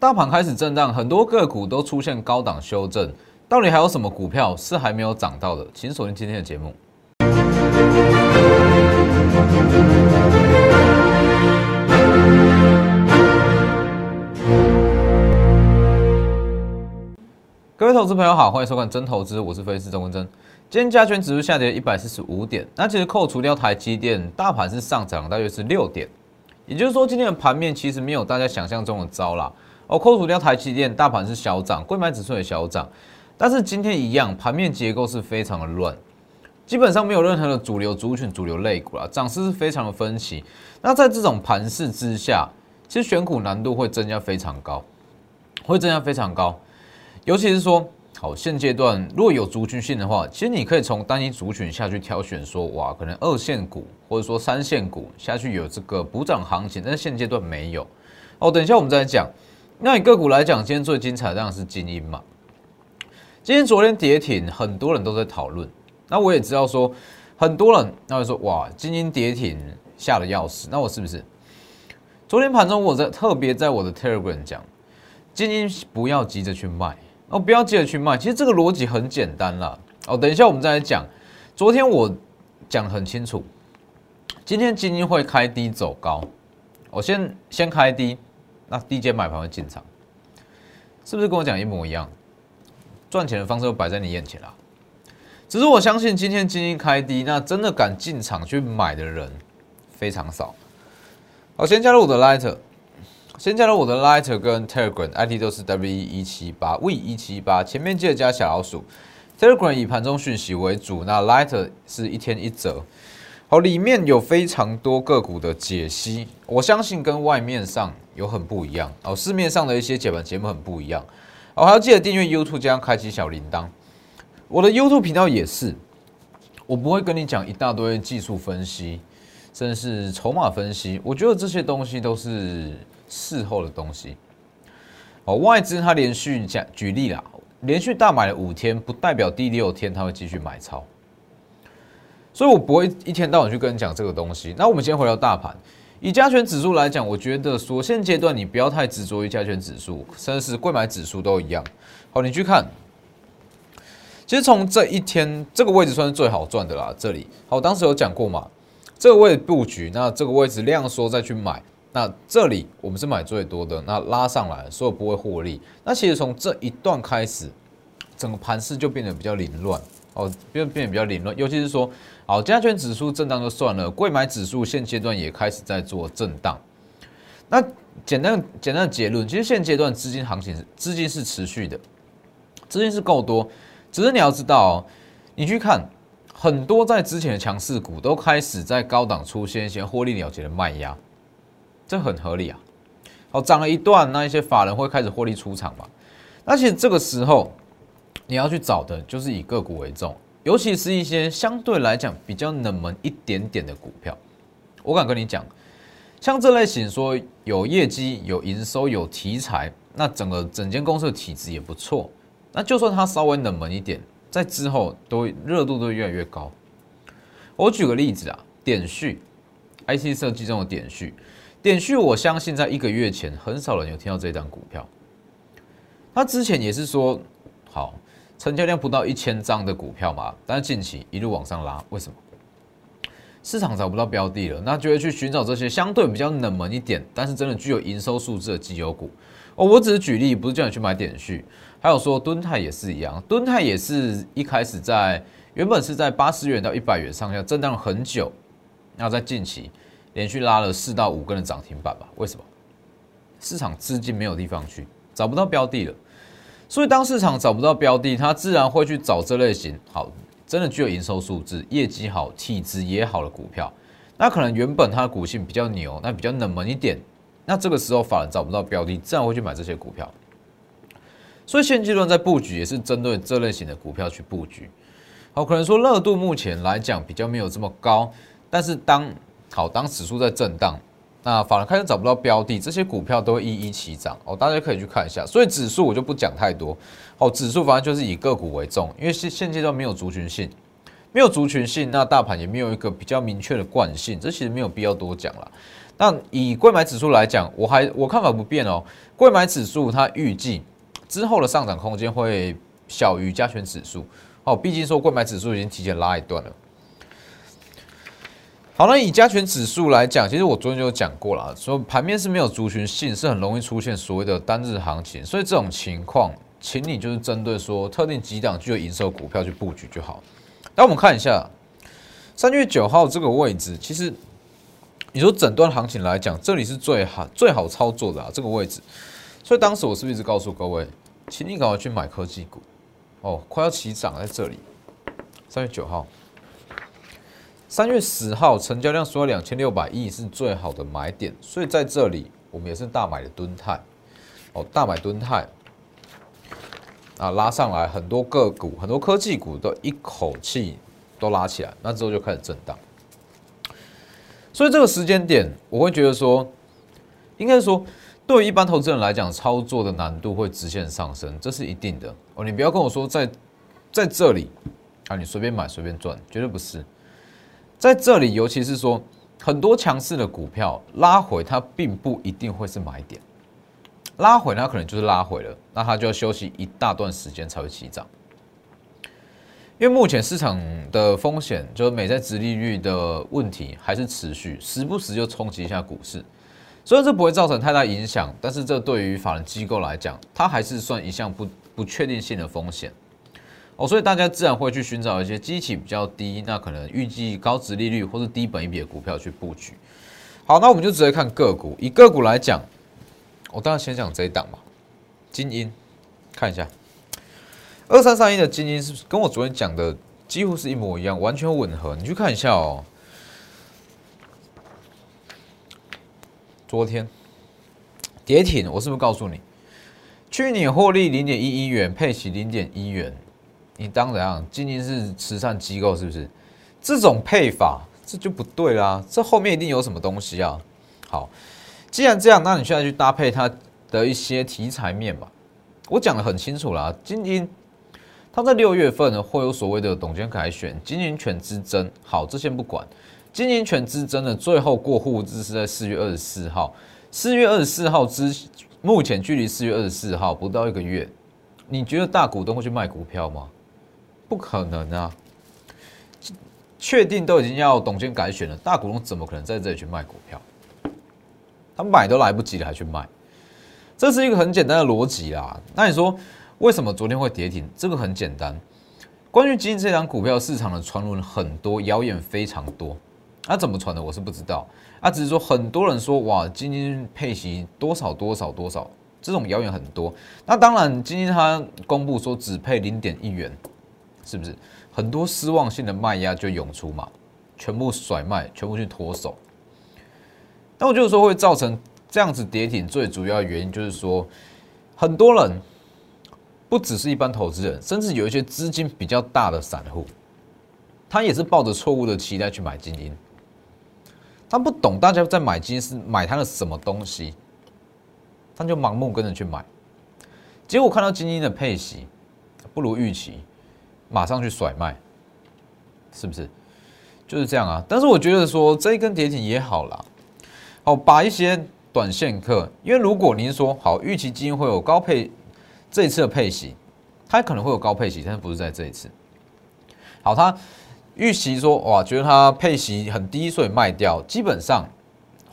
大盘开始震荡，很多个股都出现高档修正，到底还有什么股票是还没有涨到的？请锁定今天的节目。各位投资朋友好，欢迎收看真投资，我是分析师钟文真。今天加权指数下跌一百四十五点，那其实扣除掉台积电，大盘是上涨大约是六点，也就是说今天的盘面其实没有大家想象中的糟啦。哦，扣除掉台积电，大盘是小涨，贵买指数也小涨，但是今天一样，盘面结构是非常的乱，基本上没有任何的主流族群、主流类股啦，涨势是非常的分歧。那在这种盘势之下，其实选股难度会增加非常高，会增加非常高，尤其是说，好现阶段如果有族群性的话，其实你可以从单一族群下去挑选，说哇，可能二线股或者说三线股下去有这个补涨行情，但是现阶段没有。哦，等一下我们再讲。那以个股来讲，今天最精彩当然是精英嘛。今天昨天跌停，很多人都在讨论。那我也知道说，很多人那会说哇，精英跌停吓得要死。那我是不是？昨天盘中我在特别在我的 Telegram 讲，精英不要急着去卖哦，不要急着去卖。其实这个逻辑很简单啦。哦，等一下我们再来讲。昨天我讲得很清楚，今天精英会开低走高。我先先开低。那低阶买盘会进场，是不是跟我讲一模一样？赚钱的方式都摆在你眼前啦。只是我相信今天精英开低，那真的敢进场去买的人非常少。好，先加入我的 Lighter，先加入我的 Lighter 跟 Telegram，ID 都是 W 一七八 V 一七八，前面记得加小老鼠。Telegram 以盘中讯息为主，那 Lighter 是一天一折。好，里面有非常多个股的解析，我相信跟外面上有很不一样哦。市面上的一些解盘节目很不一样哦，还要记得订阅 YouTube，加上开启小铃铛。我的 YouTube 频道也是，我不会跟你讲一大堆技术分析，甚至是筹码分析。我觉得这些东西都是事后的东西。哦，外资它连续讲举例啦，连续大买了五天，不代表第六天它会继续买超。所以我不会一天到晚去跟你讲这个东西。那我们先回到大盘，以加权指数来讲，我觉得所现阶段你不要太执着于加权指数，甚至是贵买指数都一样。好，你去看，其实从这一天这个位置算是最好赚的啦。这里好，当时有讲过嘛，这个位置布局，那这个位置量缩再去买，那这里我们是买最多的，那拉上来所以不会获利。那其实从这一段开始，整个盘势就变得比较凌乱。哦，变变得比较凌乱，尤其是说，好，加权指数震荡就算了，贵买指数现阶段也开始在做震荡。那简单简单的结论，其实现阶段资金行情是资金是持续的，资金是够多，只是你要知道哦，你去看很多在之前的强势股都开始在高档出现一些获利了结的卖压，这很合理啊。好，涨了一段，那一些法人会开始获利出场嘛？那其实这个时候。你要去找的就是以个股为重，尤其是一些相对来讲比较冷门一点点的股票。我敢跟你讲，像这类型说有业绩、有营收、有题材，那整个整间公司的体质也不错。那就算它稍微冷门一点，在之后都热度都越来越高。我举个例子啊，点序，IC 设计中的点序，点序，我相信在一个月前很少人有听到这张股票。他之前也是说好。成交量不到一千张的股票嘛，但是近期一路往上拉，为什么？市场找不到标的了，那就会去寻找这些相对比较冷门一点，但是真的具有营收数字的绩优股。哦，我只是举例，不是叫你去买点序。还有说敦泰也是一样，敦泰也是一开始在原本是在八十元到一百元上下震荡了很久，那在近期连续拉了四到五根的涨停板吧？为什么？市场资金没有地方去，找不到标的了。所以，当市场找不到标的，它自然会去找这类型好、真的具有营收数字、业绩好、体质也好的股票。那可能原本它的股性比较牛，那比较冷门一点。那这个时候，法人找不到标的，自然会去买这些股票。所以，现阶段在布局也是针对这类型的股票去布局。好，可能说热度目前来讲比较没有这么高，但是当好当指数在震荡。那反而开始找不到标的，这些股票都会一一齐涨哦，大家可以去看一下。所以指数我就不讲太多哦，指数反正就是以个股为重，因为现现阶段没有族群性，没有族群性，那大盘也没有一个比较明确的惯性，这其实没有必要多讲了。那以贵买指数来讲，我还我看法不变哦。贵买指数它预计之后的上涨空间会小于加权指数哦，毕竟说贵买指数已经提前拉一段了。好，那以加权指数来讲，其实我昨天就讲过了，说盘面是没有族群性，是很容易出现所谓的单日行情，所以这种情况，请你就是针对说特定几档具有营收股票去布局就好。那我们看一下三月九号这个位置，其实你说整段行情来讲，这里是最好最好操作的啊，这个位置。所以当时我是不是一直告诉各位，请你赶快去买科技股哦，快要起涨在这里。三月九号。三月十号成交量说两千六百亿是最好的买点，所以在这里我们也是大买的吨泰，哦，大买吨泰，啊，拉上来很多个股，很多科技股都一口气都拉起来，那之后就开始震荡。所以这个时间点，我会觉得说，应该说对于一般投资人来讲，操作的难度会直线上升，这是一定的哦。你不要跟我说在在这里啊，你随便买随便赚，绝对不是。在这里，尤其是说很多强势的股票拉回，它并不一定会是买点。拉回它可能就是拉回了，那它就要休息一大段时间才会起涨。因为目前市场的风险，就是美债殖利率的问题还是持续，时不时就冲击一下股市。虽然这不会造成太大影响，但是这对于法人机构来讲，它还是算一项不不确定性的风险。哦，所以大家自然会去寻找一些基期比较低，那可能预计高值利率或是低本一比的股票去布局。好，那我们就直接看个股。以个股来讲，我当然先讲这一档吧，精英，看一下，二三三一的精英是跟我昨天讲的几乎是一模一样，完全吻合。你去看一下哦，昨天跌停，我是不是告诉你，去年获利零点一一元，配息零点一元？你当怎样？今天是慈善机构是不是？这种配法这就不对啦，这后面一定有什么东西啊！好，既然这样，那你现在去搭配它的一些题材面吧。我讲的很清楚啦，今天它在六月份呢会有所谓的董监改选，经营权之争。好，这先不管，经营权之争的最后过户日是在四月二十四号。四月二十四号之目前距离四月二十四号不到一个月，你觉得大股东会去卖股票吗？不可能啊！确定都已经要董监改选了，大股东怎么可能在这里去卖股票？他买都来不及了，还去卖？这是一个很简单的逻辑啦。那你说为什么昨天会跌停？这个很简单，关于基金这张股票市场的传闻很多，谣言非常多。那怎么传的？我是不知道。啊，只是说很多人说哇，基金配息多少多少多少，这种谣言很多。那当然，今天他公布说只配零点一元。是不是很多失望性的卖压就涌出嘛？全部甩卖，全部去脱手。那我就是说会造成这样子跌停，最主要的原因就是说，很多人不只是一般投资人，甚至有一些资金比较大的散户，他也是抱着错误的期待去买基金。他不懂大家在买基金是买他的什么东西，他就盲目跟着去买，结果看到基金的配息不如预期。马上去甩卖，是不是？就是这样啊。但是我觉得说这一根跌停也好啦，好把一些短线客，因为如果您说好预期基金会有高配，这一次的配息，它可能会有高配息，但是不是在这一次。好，他预期说哇，觉得它配息很低，所以卖掉。基本上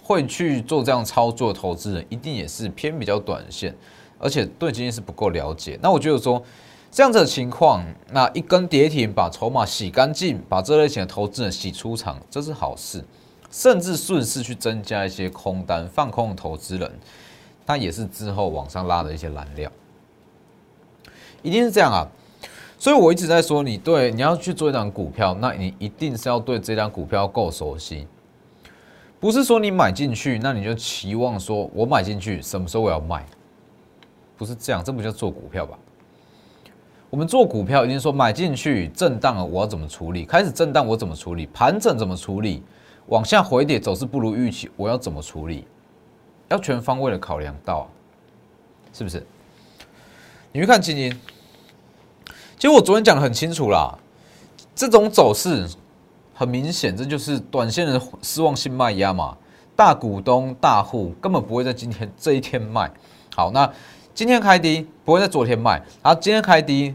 会去做这样操作投资人，一定也是偏比较短线，而且对基金是不够了解。那我觉得说。这样子的情况，那一根跌停把筹码洗干净，把这类型的投资人洗出场，这是好事。甚至顺势去增加一些空单放空的投资人，他也是之后往上拉的一些燃料。一定是这样啊！所以我一直在说，你对你要去做一档股票，那你一定是要对这张股票够熟悉，不是说你买进去，那你就期望说我买进去什么时候我要卖，不是这样，这不叫做股票吧？我们做股票，一定说买进去震荡了，我要怎么处理？开始震荡我怎么处理？盘整怎么处理？往下回跌走势不如预期，我要怎么处理？要全方位的考量到，是不是？你去看基金，其实我昨天讲的很清楚啦，这种走势很明显，这就是短线的失望性卖压嘛。大股东大户根本不会在今天这一天卖。好，那今天开低不会在昨天卖，然后今天开低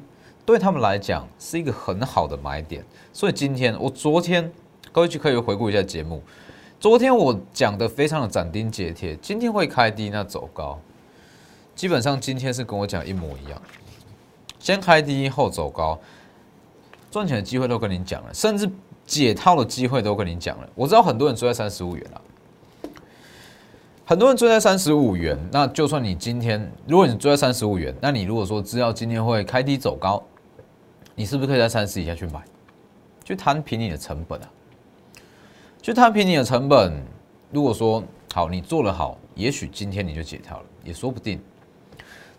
对他们来讲是一个很好的买点。所以今天我昨天各位去可以回顾一下节目，昨天我讲的非常的斩钉截铁，今天会开低那走高，基本上今天是跟我讲一模一样，先开低后走高，赚钱的机会都跟你讲了，甚至解套的机会都跟你讲了。我知道很多人追在三十五元了，很多人追在三十五元，那就算你今天如果你追在三十五元，那你如果说知道今天会开低走高，你是不是可以在三十以下去买？去摊平你的成本啊！去摊平你的成本。如果说好，你做得好，也许今天你就解套了，也说不定。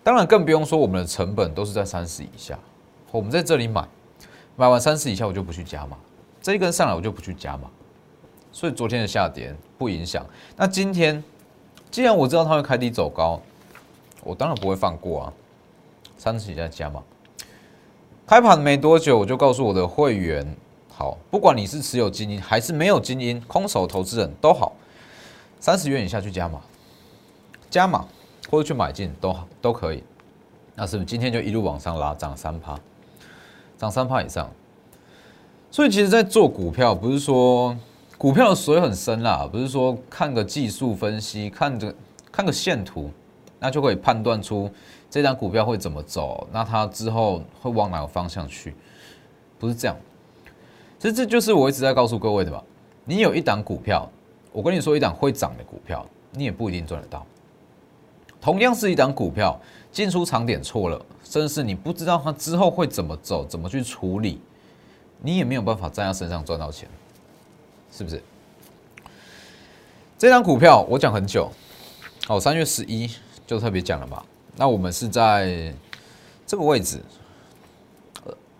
当然，更不用说我们的成本都是在三十以下。我们在这里买，买完三十以下我就不去加码，这一根上来我就不去加码。所以昨天的下跌不影响。那今天既然我知道它会开低走高，我当然不会放过啊，三十以下加码。开盘没多久，我就告诉我的会员。好，不管你是持有精英还是没有精英，空手投资人都好，三十元以下去加码，加码或者去买进都好，都可以。那是不是今天就一路往上拉，涨三趴，涨三趴以上？所以其实，在做股票，不是说股票的水很深啦，不是说看个技术分析，看着看个线图，那就可以判断出这张股票会怎么走，那它之后会往哪个方向去？不是这样。其实这就是我一直在告诉各位的吧。你有一档股票，我跟你说一档会涨的股票，你也不一定赚得到。同样是一档股票，进出场点错了，甚至是你不知道它之后会怎么走，怎么去处理，你也没有办法在它身上赚到钱，是不是？这张股票我讲很久，哦，三月十一就特别讲了吧。那我们是在这个位置。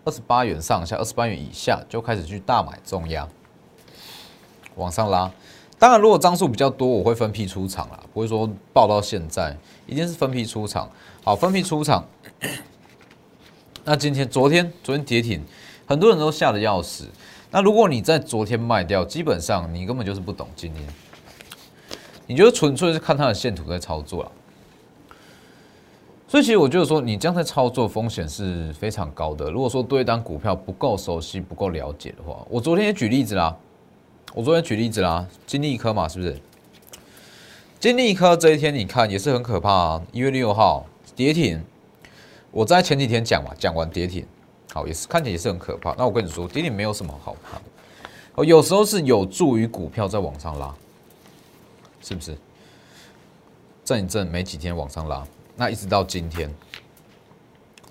二十八元上下，二十八元以下就开始去大买重压，往上拉。当然，如果张数比较多，我会分批出场啦，不会说爆到现在，一定是分批出场。好，分批出场。那今天、昨天、昨天跌停，很多人都吓得要死。那如果你在昨天卖掉，基本上你根本就是不懂今天，你就纯粹是看它的线图在操作了。所以其实我就是说，你这样在操作风险是非常高的。如果说对一单股票不够熟悉、不够了解的话，我昨天也举例子啦，我昨天举例子啦，金利科嘛，是不是？金利科这一天你看也是很可怕啊，一月六号跌停，我在前几天讲嘛，讲完跌停，好也是看起来也是很可怕。那我跟你说，跌停没有什么好怕的，哦，有时候是有助于股票在往上拉，是不是？震一震，没几天往上拉。那一直到今天，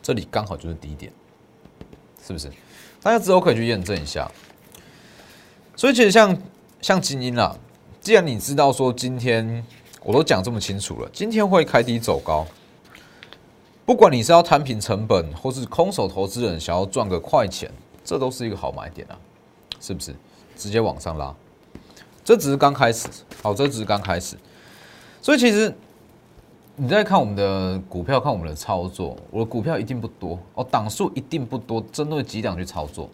这里刚好就是低点，是不是？大家之后可以去验证一下。所以其实像像精英啊，既然你知道说今天我都讲这么清楚了，今天会开低走高，不管你是要摊平成本，或是空手投资人想要赚个快钱，这都是一个好买点啊，是不是？直接往上拉，这只是刚开始，好，这只是刚开始，所以其实。你在看我们的股票，看我们的操作，我的股票一定不多哦，档数一定不多，针对几档去操作。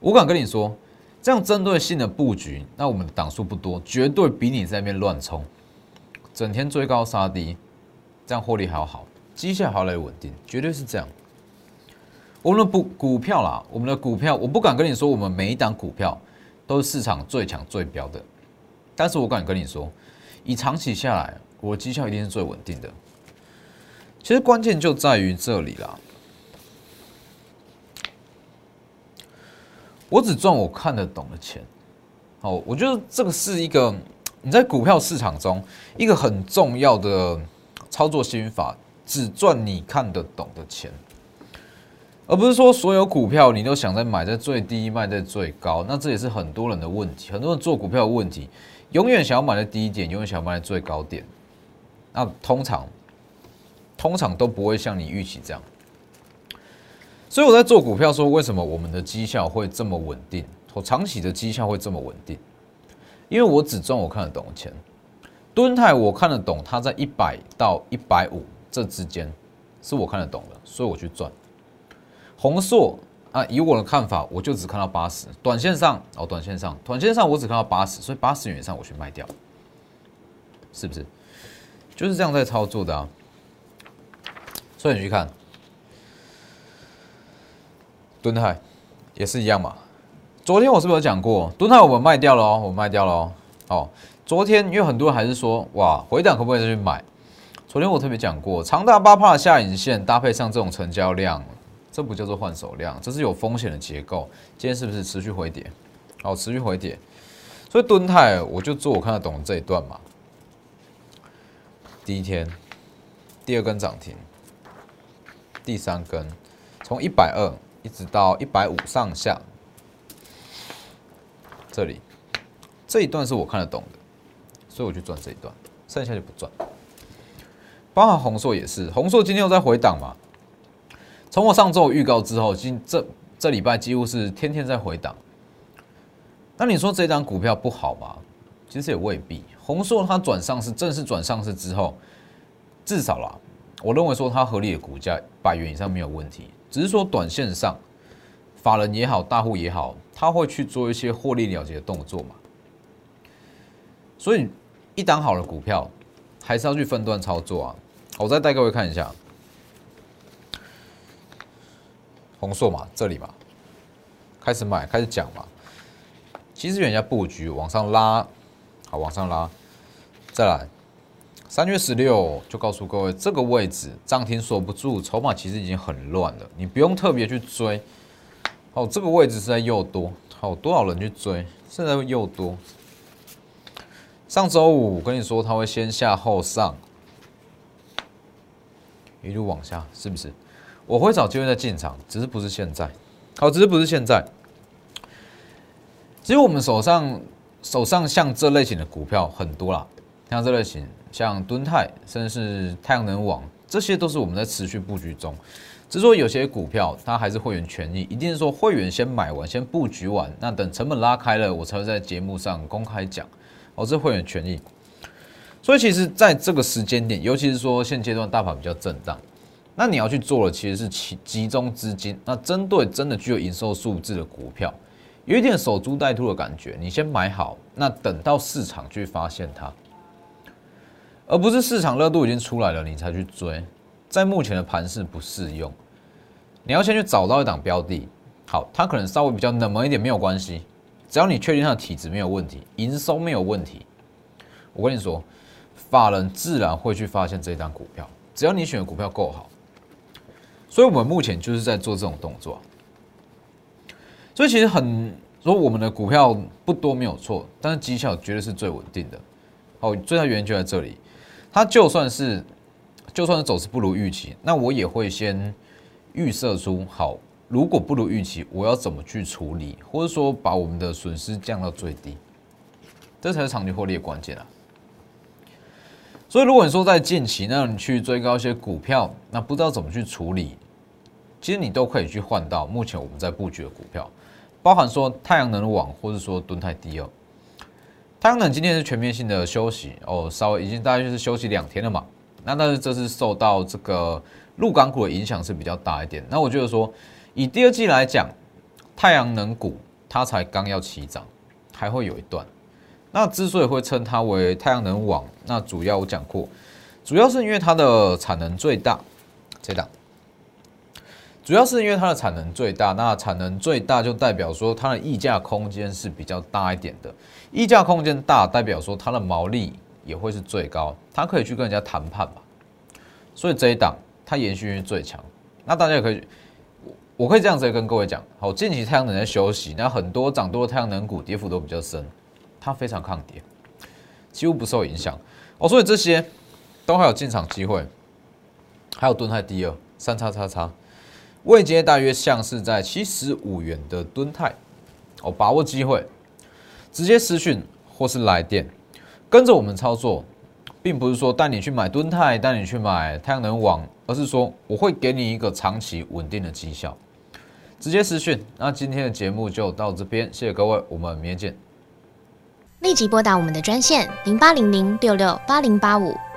我敢跟你说，这样针对性的布局，那我们的档数不多，绝对比你在那边乱冲，整天追高杀低，这样获利还要好，绩效还要来稳定，绝对是这样。我们的股股票啦，我们的股票，我不敢跟你说，我们每一档股票都是市场最强最标的，但是我敢跟你说，以长期下来。我绩效一定是最稳定的。其实关键就在于这里啦。我只赚我看得懂的钱。好，我觉得这个是一个你在股票市场中一个很重要的操作心法，只赚你看得懂的钱，而不是说所有股票你都想在买在最低卖在最高。那这也是很多人的问题，很多人做股票的问题，永远想要买在低点，永远想要买在最高点。那通常，通常都不会像你预期这样，所以我在做股票说，为什么我们的绩效会这么稳定？我长期的绩效会这么稳定，因为我只赚我看得懂的钱。敦泰我看得懂，它在一百到一百五这之间是我看得懂的，所以我去赚。红硕啊，以我的看法，我就只看到八十，短线上哦，短线上，短线上我只看到八十，所以八十元以上我去卖掉，是不是？就是这样在操作的啊。所以你去看，敦泰也是一样嘛。昨天我是不是有讲过，敦泰我们卖掉了哦，我卖掉了哦。哦，昨天因为很多人还是说，哇，回档可不可以再去买？昨天我特别讲过，长达八帕的下影线搭配上这种成交量，这不叫做换手量，这是有风险的结构。今天是不是持续回跌？好，持续回跌。所以敦泰我就做我看得懂这一段嘛。第一天，第二根涨停，第三根，从一百二一直到一百五上下，这里这一段是我看得懂的，所以我去赚这一段，剩下就不赚。包含红硕也是，红硕今天又在回档嘛。从我上周预告之后，今这这礼拜几乎是天天在回档。那你说这张股票不好吗？其实也未必。红硕它转上市，正式转上市之后，至少啦，我认为说它合理的股价百元以上没有问题。只是说短线上，法人也好，大户也好，他会去做一些获利了结的动作嘛。所以一档好的股票，还是要去分段操作啊。我再带各位看一下，红硕嘛，这里嘛，开始买，开始讲嘛。其实人家布局往上拉。往上拉，再来，三月十六就告诉各位，这个位置涨停锁不住，筹码其实已经很乱了，你不用特别去追。哦，这个位置是在诱多，好，多少人去追？现在诱多。上周五跟你说，它会先下后上，一路往下，是不是？我会找机会再进场，只是不是现在。好，只是不是现在。其实我们手上。手上像这类型的股票很多啦，像这类型，像敦泰，甚至是太阳能网，这些都是我们在持续布局中。只是说有些股票它还是会员权益，一定是说会员先买完，先布局完，那等成本拉开了，我才会在节目上公开讲。哦，这会员权益。所以其实在这个时间点，尤其是说现阶段大盘比较震荡，那你要去做的其实是集集中资金，那针对真的具有营收数字的股票。有一点守株待兔的感觉，你先买好，那等到市场去发现它，而不是市场热度已经出来了你才去追，在目前的盘势不适用。你要先去找到一档标的，好，它可能稍微比较冷门一点没有关系，只要你确定它的体质没有问题，营收没有问题，我跟你说，法人自然会去发现这一档股票，只要你选的股票够好。所以我们目前就是在做这种动作。所以其实很说我们的股票不多没有错，但是绩效绝对是最稳定的。哦，最大原因就在这里，它就算是就算是走势不如预期，那我也会先预设出好，如果不如预期，我要怎么去处理，或者说把我们的损失降到最低，这才是长期获利的关键啊。所以如果你说在近期那你去追高一些股票，那不知道怎么去处理，其实你都可以去换到目前我们在布局的股票。包含说太阳能网，或者说吨泰低哦。太阳能今天是全面性的休息哦，稍微已经大概就是休息两天了嘛。那但是这是受到这个陆港股的影响是比较大一点。那我觉得说，以第二季来讲，太阳能股它才刚要起涨，还会有一段。那之所以会称它为太阳能网，那主要我讲过，主要是因为它的产能最大，这档。主要是因为它的产能最大，那产能最大就代表说它的溢价空间是比较大一点的，溢价空间大代表说它的毛利也会是最高，它可以去跟人家谈判嘛，所以这一档它延续性最强。那大家也可以，我可以这样子跟各位讲，好，近期太阳能在休息，那很多涨多的太阳能股跌幅都比较深，它非常抗跌，几乎不受影响哦，所以这些都还有进场机会，还有吨泰第二三叉叉叉。位阶大约像是在七十五元的吨泰，哦，把握机会，直接私讯或是来电，跟着我们操作，并不是说带你去买吨泰，带你去买太阳能网，而是说我会给你一个长期稳定的绩效。直接私讯。那今天的节目就到这边，谢谢各位，我们明天见。立即拨打我们的专线零八零零六六八零八五。